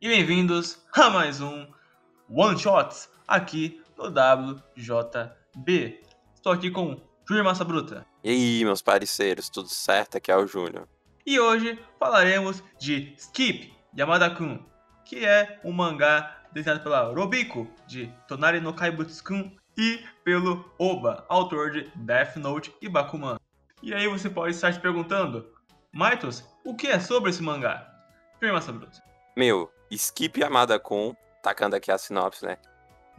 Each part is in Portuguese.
e bem-vindos a mais um One Shots aqui no WJB. Estou aqui com Júnior Massa Bruta. E aí, meus parceiros, tudo certo? Aqui é o Júnior. E hoje falaremos de Skip Yamada-kun, que é um mangá desenhado pela Robiko, de Tonari no Kaibutsu-kun, e pelo Oba, autor de Death Note e Bakuman. E aí você pode estar se perguntando, Maitos, o que é sobre esse mangá? Júnior Massa Bruta. Meu, Skip Yamada Kun, tacando aqui a sinopse, né?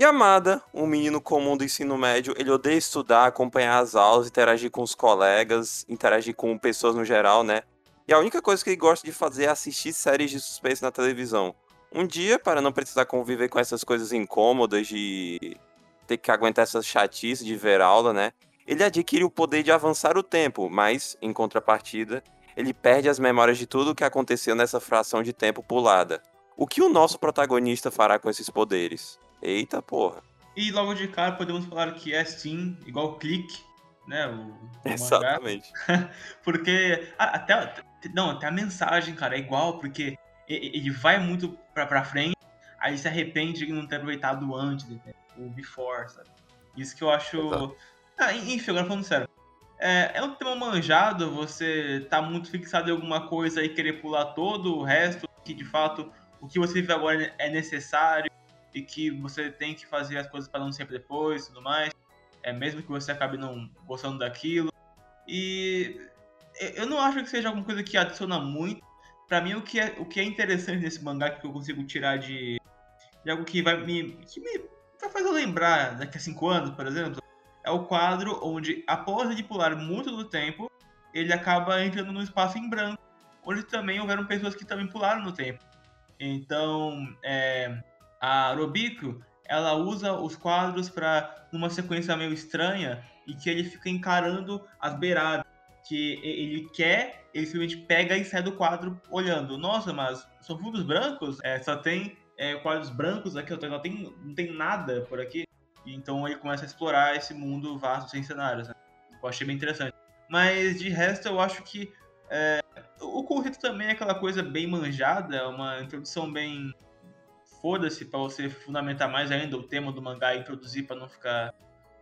Yamada, um menino comum do ensino médio, ele odeia estudar, acompanhar as aulas, interagir com os colegas, interagir com pessoas no geral, né? E a única coisa que ele gosta de fazer é assistir séries de suspense na televisão. Um dia, para não precisar conviver com essas coisas incômodas de ter que aguentar essas chatices de ver aula, né? Ele adquire o poder de avançar o tempo, mas, em contrapartida, ele perde as memórias de tudo o que aconteceu nessa fração de tempo pulada. O que o nosso protagonista fará com esses poderes? Eita porra. E logo de cara podemos falar que é sim, igual clique, né? O, o Exatamente. porque até, não, até a mensagem, cara, é igual, porque ele vai muito pra, pra frente, aí se arrepende de não ter aproveitado antes, o before, sabe? Isso que eu acho. Ah, enfim, agora falando sério. É, é um tema manjado, você tá muito fixado em alguma coisa e querer pular todo o resto, que de fato o que você vive agora é necessário e que você tem que fazer as coisas para não sempre depois tudo mais. É mesmo que você acabe não gostando daquilo. E eu não acho que seja alguma coisa que adiciona muito. Para mim, o que, é, o que é interessante nesse mangá que eu consigo tirar de, de algo que vai me, que me vai fazer eu lembrar daqui a cinco anos, por exemplo, é o quadro onde, após ele pular muito do tempo, ele acaba entrando num espaço em branco, onde também houveram pessoas que também pularam no tempo. Então, é, a Robico, ela usa os quadros para numa sequência meio estranha e que ele fica encarando as beiradas, que ele quer, ele simplesmente pega e sai do quadro olhando. Nossa, mas são fundos brancos? É, só tem é, quadros brancos aqui, não tem, não tem nada por aqui. Então ele começa a explorar esse mundo vasto sem cenários. Né? Eu achei bem interessante. Mas de resto, eu acho que é, o conceito também é aquela coisa bem manjada, é uma introdução bem foda-se para você fundamentar mais ainda o tema do mangá e introduzir para não ficar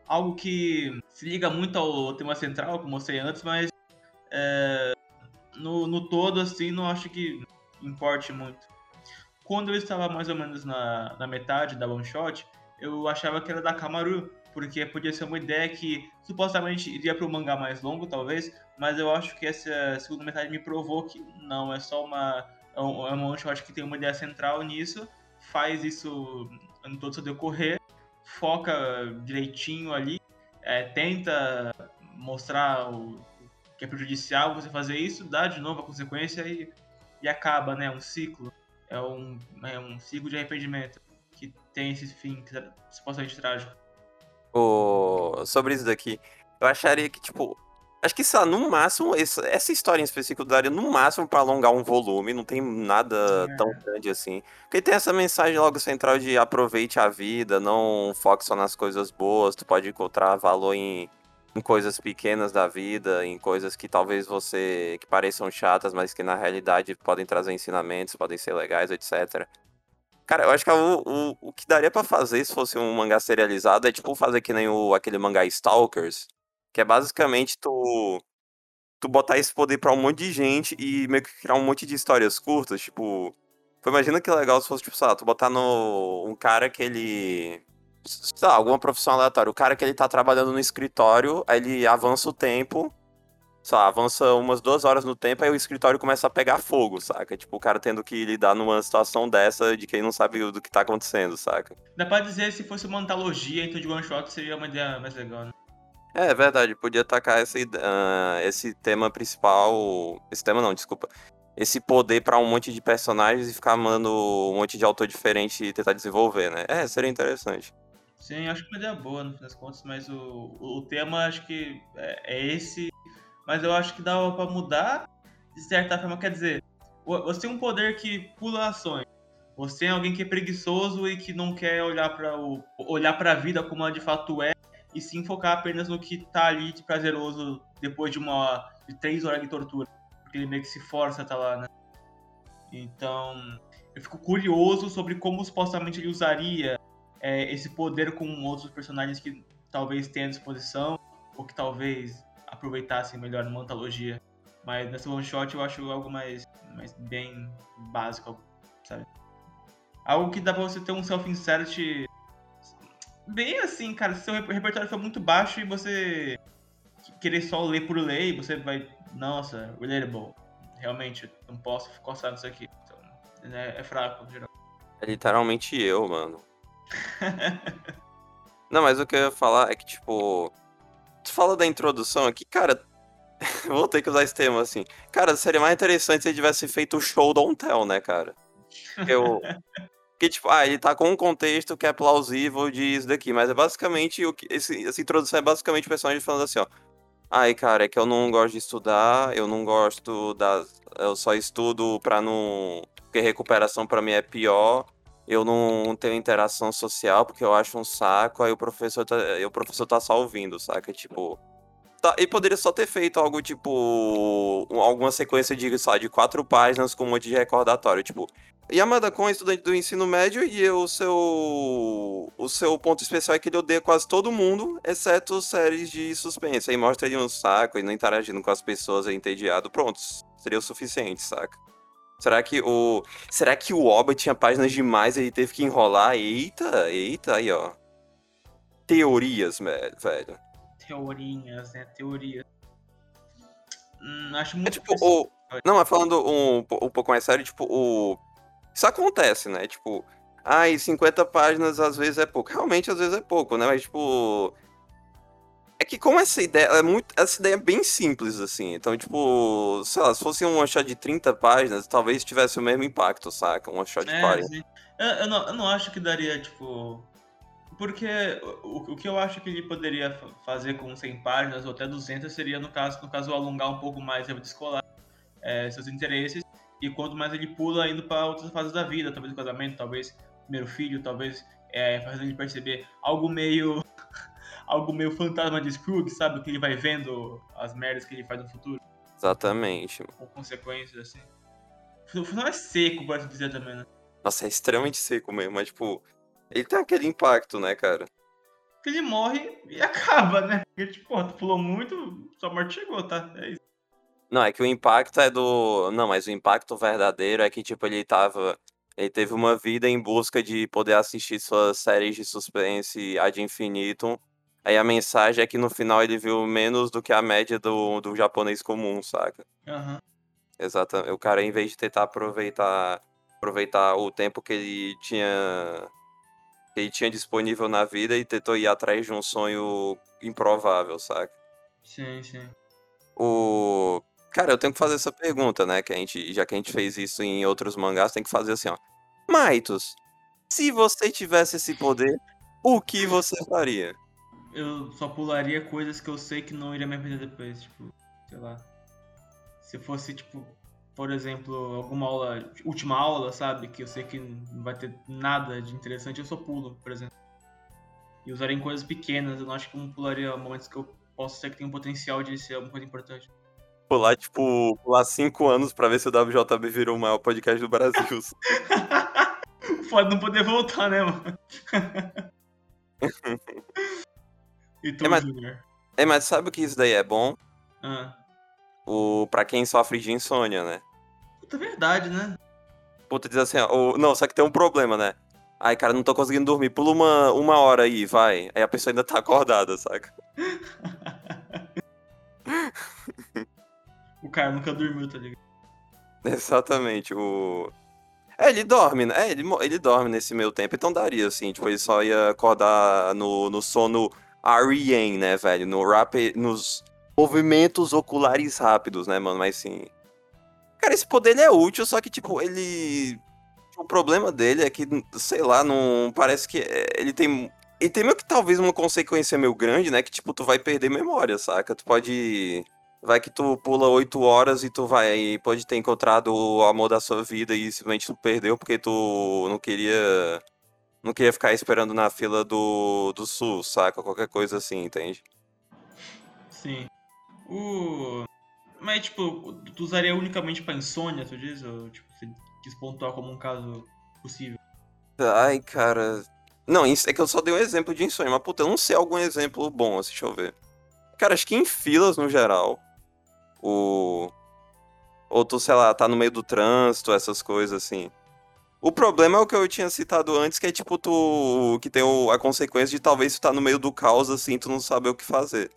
algo que se liga muito ao tema central, como eu mostrei antes, mas é, no, no todo, assim, não acho que importe muito. Quando eu estava mais ou menos na, na metade da one shot, eu achava que era da Kamaru, porque podia ser uma ideia que supostamente iria para o mangá mais longo, talvez, mas eu acho que essa segunda metade me provou que não, é só uma. É um, é um one shot que tem uma ideia central nisso, faz isso no todo seu decorrer, foca direitinho ali, é, tenta mostrar o que é prejudicial você fazer isso, dá de novo a consequência e, e acaba, né? Um ciclo. É um, é um ciclo de arrependimento que tem esse fim é supostamente trágico o... sobre isso daqui, eu acharia que, tipo, acho que, sei lá, no máximo, essa história em específico daria no máximo para alongar um volume, não tem nada é. tão grande assim. Porque tem essa mensagem logo central de aproveite a vida, não foque só nas coisas boas, tu pode encontrar valor em, em coisas pequenas da vida, em coisas que talvez você, que pareçam chatas, mas que na realidade podem trazer ensinamentos, podem ser legais, etc. Cara, eu acho que o, o, o que daria para fazer se fosse um mangá serializado é tipo fazer que nem o, aquele mangá Stalkers, que é basicamente tu tu botar esse poder pra um monte de gente e meio que criar um monte de histórias curtas, tipo, imagina que legal se fosse tipo, sei lá, tu botar no um cara que ele sei lá, alguma profissão aleatória, o cara que ele tá trabalhando no escritório, aí ele avança o tempo sei lá, avança umas duas horas no tempo, aí o escritório começa a pegar fogo, saca? Tipo, o cara tendo que lidar numa situação dessa de quem não sabe do que tá acontecendo, saca? Dá pra dizer se fosse uma antologia, então de one shot seria uma ideia mais legal, né? É, é verdade, podia atacar esse, uh, esse tema principal. Esse tema não, desculpa. Esse poder para um monte de personagens e ficar mandando um monte de autor diferente e tentar desenvolver, né? É, seria interessante. Sim, acho que uma ideia boa no fim das contas, mas o, o tema acho que é, é esse mas eu acho que dava para mudar de certa forma. Quer dizer, você tem um poder que pula ações. Você é alguém que é preguiçoso e que não quer olhar para o olhar para a vida como ela de fato é e sim focar apenas no que tá ali de prazeroso depois de uma de três horas de tortura, porque ele meio que se força a tá lá, né? Então, eu fico curioso sobre como supostamente ele usaria é, esse poder com outros personagens que talvez tenha disposição, ou que talvez aproveitassem melhor numa antologia. Mas nessa one shot eu acho algo mais, mais bem básico, sabe? Algo que dá pra você ter um self-insert bem assim, cara. Se seu repertório for muito baixo e você querer só ler por ler, você vai. Nossa, relatable. Realmente, não posso coçar nisso aqui. Então, é, é fraco, no geral. É literalmente eu, mano. não, mas o que eu ia falar é que, tipo. Tu fala da introdução aqui, cara. Vou ter que usar esse termo assim. Cara, seria mais interessante se ele tivesse feito o show Don't Tell, né, cara? Eu. Que, tipo, ah, ele tá com um contexto que é plausível disso daqui, mas é basicamente o que. Esse, essa introdução é basicamente o personagem falando assim, ó. Ai, cara, é que eu não gosto de estudar, eu não gosto das. Eu só estudo pra não. Porque recuperação pra mim é pior. Eu não tenho interação social porque eu acho um saco, aí o professor tá, o professor tá só ouvindo, saca? Tipo. Tá, e poderia só ter feito algo tipo. alguma sequência de, de quatro páginas com um monte de recordatório. Tipo, Yamada Kon é estudante do ensino médio e o seu. O seu ponto especial é que ele odeia quase todo mundo, exceto séries de suspense. Aí mostra ele um saco e não interagindo com as pessoas, é entediado. Pronto, seria o suficiente, saca? Será que o. Será que o Oba tinha páginas demais e ele teve que enrolar? Eita, eita, aí ó. Teorias, velho teorinhas, né? Teoria. Hum, acho muito. É tipo, o... Não, mas falando um, um pouco mais sério, tipo, o. Isso acontece, né? Tipo, ai, 50 páginas às vezes é pouco. Realmente, às vezes é pouco, né? Mas, tipo. É que como essa ideia é muito. Essa ideia é bem simples, assim. Então, tipo, sei lá, se fosse um shot de 30 páginas, talvez tivesse o mesmo impacto, saca? Um shot de é, 40. Eu, eu, não, eu não acho que daria, tipo. Porque o, o que eu acho que ele poderia fazer com 100 páginas ou até 200 seria, no caso, no caso alongar um pouco mais a vida escolar, é, seus interesses, e quanto mais ele pula indo para outras fases da vida, talvez o casamento, talvez primeiro filho, talvez é, fazendo ele perceber algo meio algo meio fantasma de Scrooge, sabe? Que ele vai vendo as merdas que ele faz no futuro. Exatamente. Com consequências, assim. O final é seco, pode dizer também, né? Nossa, é extremamente seco mesmo, mas tipo, ele tem aquele impacto, né, cara? Que ele morre e acaba, né? Porque, tipo, tu pulou muito, sua morte chegou, tá? É isso. Não, é que o impacto é do. Não, mas o impacto verdadeiro é que, tipo, ele tava. Ele teve uma vida em busca de poder assistir suas séries de suspense ad infinitum. Aí a mensagem é que no final ele viu menos do que a média do, do japonês comum, saca? Uhum. Exatamente. O cara, em vez de tentar aproveitar, aproveitar o tempo que ele tinha que ele tinha disponível na vida e tentou ir atrás de um sonho improvável, saca? Sim, sim. O. Cara, eu tenho que fazer essa pergunta, né? Que a gente, já que a gente fez isso em outros mangás, tem que fazer assim, ó. Maitos, se você tivesse esse poder, o que você faria? Eu só pularia coisas que eu sei que não iria me arrepender depois, tipo, sei lá. Se fosse, tipo, por exemplo, alguma aula, última aula, sabe? Que eu sei que não vai ter nada de interessante, eu só pulo, por exemplo. E usaria em coisas pequenas, eu não acho que eu pularia momentos que eu posso ser que tem um potencial de ser alguma coisa importante. Pular, tipo, pular cinco anos pra ver se o WJB virou o maior podcast do Brasil. Pode não poder voltar, né, mano? e é, mas, Junior? É, mas sabe o que isso daí é bom? Ah. O, pra quem sofre de insônia, né? Puta verdade, né? Puta, diz assim, ó, não, só que tem um problema, né? Ai, cara, não tô conseguindo dormir. Pula uma, uma hora aí, vai. Aí a pessoa ainda tá acordada, saca? o cara nunca dormiu, tá ligado? Exatamente, o. É, ele dorme, né? É, ele, ele dorme nesse meio tempo, então daria, assim, tipo, ele só ia acordar no, no sono REM, né, velho? No rap, nos movimentos oculares rápidos, né, mano? Mas sim. Cara, esse poder é útil, só que, tipo, ele. O problema dele é que, sei lá, não. Parece que ele tem. Ele tem meio que talvez uma consequência meio grande, né? Que, tipo, tu vai perder memória, saca? Tu pode. Vai que tu pula oito horas e tu vai. Pode ter encontrado o amor da sua vida e simplesmente tu perdeu porque tu não queria. Não queria ficar esperando na fila do, do sul, saca? Qualquer coisa assim, entende? Sim. O. Mas, tipo, tu usaria unicamente pra insônia, tu diz? Ou, tipo, quis pontuar como um caso possível. Ai, cara. Não, é que eu só dei um exemplo de insônia, mas puta, eu não sei algum exemplo bom, assim, deixa eu ver. Cara, acho que em filas no geral, o. Ou tu, sei lá, tá no meio do trânsito, essas coisas assim. O problema é o que eu tinha citado antes, que é tipo, tu. que tem o, a consequência de talvez tu tá no meio do caos, assim, tu não saber o que fazer.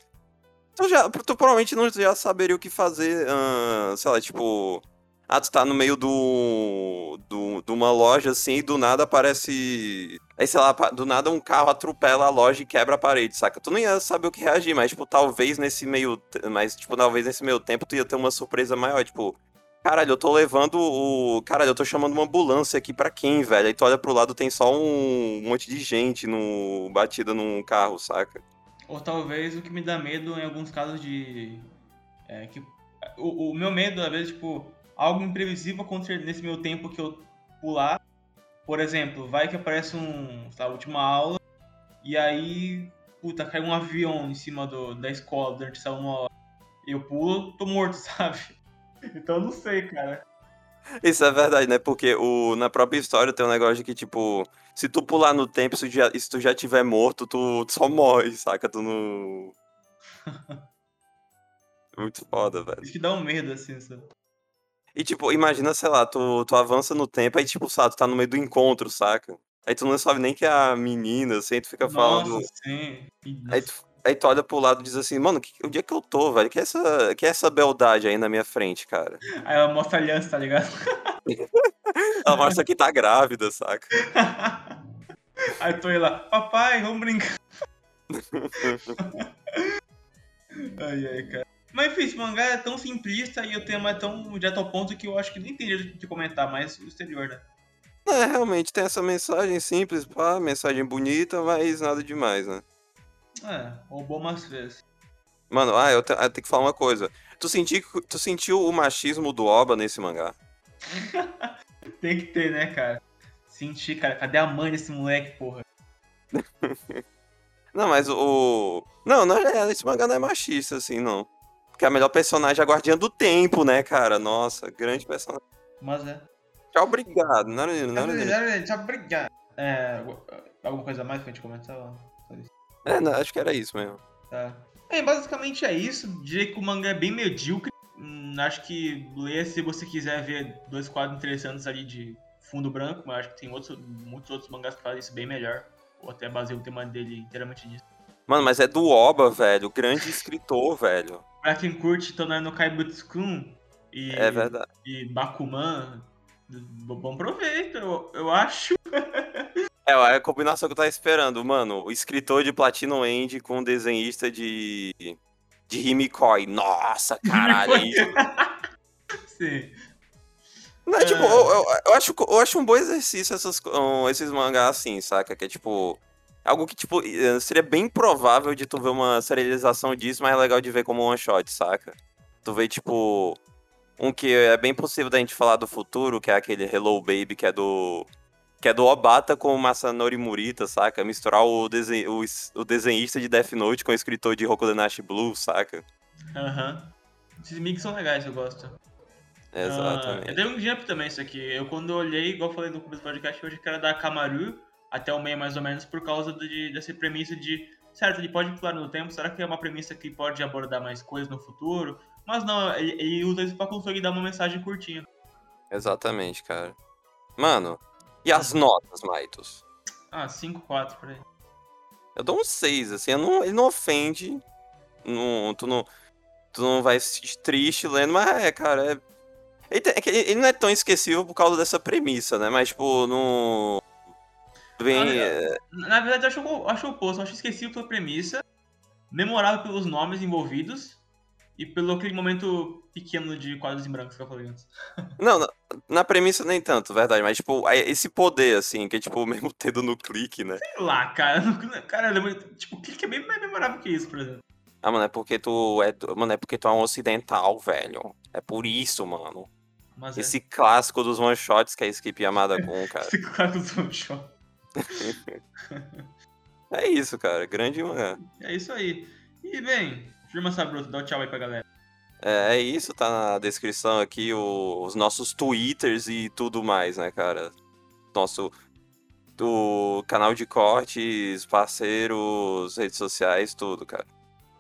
Tu, já, tu provavelmente não já saberia o que fazer, uh, sei lá, tipo. Ah, tu tá no meio do. do de uma loja assim e do nada aparece. Aí, sei lá, do nada um carro atropela a loja e quebra a parede, saca? Tu não ia saber o que reagir, mas, tipo, talvez nesse meio. Mas, tipo, talvez nesse meio tempo tu ia ter uma surpresa maior, tipo. Caralho, eu tô levando o. Caralho, eu tô chamando uma ambulância aqui pra quem, velho? Aí tu olha pro lado tem só um monte de gente no batida num carro, saca? Ou talvez o que me dá medo em alguns casos de. É, que, o, o meu medo, às vezes, tipo, algo imprevisível acontecer nesse meu tempo que eu pular. Por exemplo, vai que aparece um. Tá, última aula, e aí. Puta, cai um avião em cima do, da escola durante essa uma hora. Eu pulo, tô morto, sabe? Então eu não sei, cara. Isso é verdade, né? Porque o, na própria história tem um negócio de que, tipo, se tu pular no tempo, se, já, se tu já tiver morto, tu, tu só morre, saca? Tu não. Muito foda, velho. Isso que dá um medo, assim, sabe? E, tipo, imagina, sei lá, tu, tu avança no tempo, aí, tipo, sabe, tu tá no meio do encontro, saca? Aí tu não sabe nem que é a menina, assim, tu fica Nossa, falando. sim. Aí tu, aí tu olha pro lado e diz assim, mano, que, onde é que eu tô, velho? Que é essa, que é essa beldade aí na minha frente, cara? Aí ela mostra a aliança, tá ligado? Ela mostra que tá grávida, saca? Aí aí lá, papai, vamos brincar. ai, ai, cara. Mas enfim, esse mangá é tão simplista e o tema é tão direto ao ponto que eu acho que nem tem jeito de comentar mais o exterior, né? É, realmente, tem essa mensagem simples, pá, mensagem bonita, mas nada demais, né? É, roubou umas vezes. Mano, ah, eu, te, eu tenho que falar uma coisa. Tu, senti, tu sentiu o machismo do Oba nesse mangá? Tem que ter, né, cara? Senti, cara. Cadê a mãe desse moleque, porra? Não, mas o. Não, não é, esse mangá não é machista, assim, não. Porque a melhor personagem é a Guardiã do Tempo, né, cara? Nossa, grande personagem. Mas é. Tchau, obrigado. Não, não, não, não. Tchau, obrigado. É, alguma coisa mais pra gente comentar? É, não, acho que era isso mesmo. Tá. É, basicamente é isso. Diria que o mangá é bem medíocre. Hum, acho que leia se você quiser ver dois quadros interessantes ali de fundo branco, mas acho que tem outros, muitos outros mangás que fazem isso bem melhor. Ou até baseio o tema dele inteiramente nisso. Mano, mas é do Oba, velho. Grande escritor, velho. Pra quem curte Tonari no Kaibutsu-kun e, É verdade. e Bakuman, bom proveito, eu, eu acho. É, é a combinação que eu tava esperando, mano. O escritor de Platinum End com o desenhista de. de Himikoi. Nossa, caralho. é. Sim. Não, é, tipo, eu, eu, eu acho, eu acho um bom exercício essas, um, esses mangás assim, saca? Que é tipo. Algo que, tipo, seria bem provável de tu ver uma serialização disso, mas é legal de ver como one shot, saca? Tu vê, tipo. Um que é bem possível da gente falar do futuro, que é aquele Hello Baby, que é do. Que é do Obata com o Masanori Murita, saca? Misturar o, desen, o, o desenhista de Death Note com o escritor de Rokudenashi Blue, saca? Aham. Uhum. Esses mix são legais, eu gosto. Exatamente. Uh, eu dei um jump também isso aqui. Eu quando olhei, igual eu falei no começo do podcast, achei que era da Kamaru até o meio mais ou menos por causa de, dessa premissa de, certo, ele pode pular no tempo, será que é uma premissa que pode abordar mais coisas no futuro? Mas não, ele, ele usa isso pra conseguir dar uma mensagem curtinha. Exatamente, cara. Mano, e as notas, Maitos? Ah, 5, 4 por aí. Eu dou um 6, assim, não, ele não ofende. Não, tu, não, tu não vai se sentir triste lendo, mas é, cara, é ele, ele, não é tão esquecível por causa dessa premissa, né? Mas, tipo, não. Vem. É... Na verdade, eu acho, eu acho o oposto. Eu acho esquecível pela premissa, memorável pelos nomes envolvidos e pelo aquele momento pequeno de quadros em branco que eu falei antes. Não, na, na, premissa nem tanto, verdade. Mas, tipo, esse poder, assim, que é, tipo, mesmo tendo no clique, né? Sei lá, cara. Cara, tipo, o clique é bem mais memorável que isso, por exemplo. Ah, mano, é porque tu é. Mano, é porque tu é um ocidental, velho. É por isso, mano. Mas Esse é. clássico dos one shots que a Skip Yamada com, cara. Esse clássico dos one shots. é isso, cara. Grande mangá. É isso aí. E bem, firma Sabruto, dá um tchau aí pra galera. É, é isso, tá na descrição aqui o, os nossos twitters e tudo mais, né, cara? Nosso do canal de cortes, parceiros, redes sociais, tudo, cara.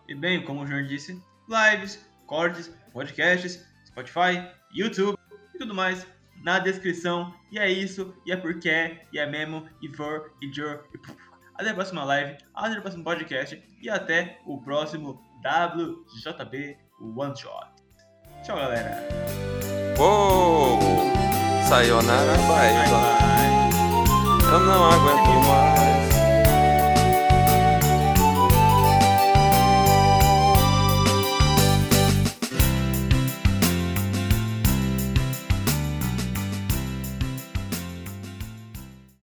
E bem, como o João disse, lives, cortes, podcasts, Spotify, YouTube e tudo mais na descrição. E é isso, e é porque é, e é mesmo, e for, e jor, e. Até a próxima live, até o próximo podcast e até o próximo WJB One Shot. Tchau, galera. Uou! Sayonara, bye. Bye. Eu não aguento mais.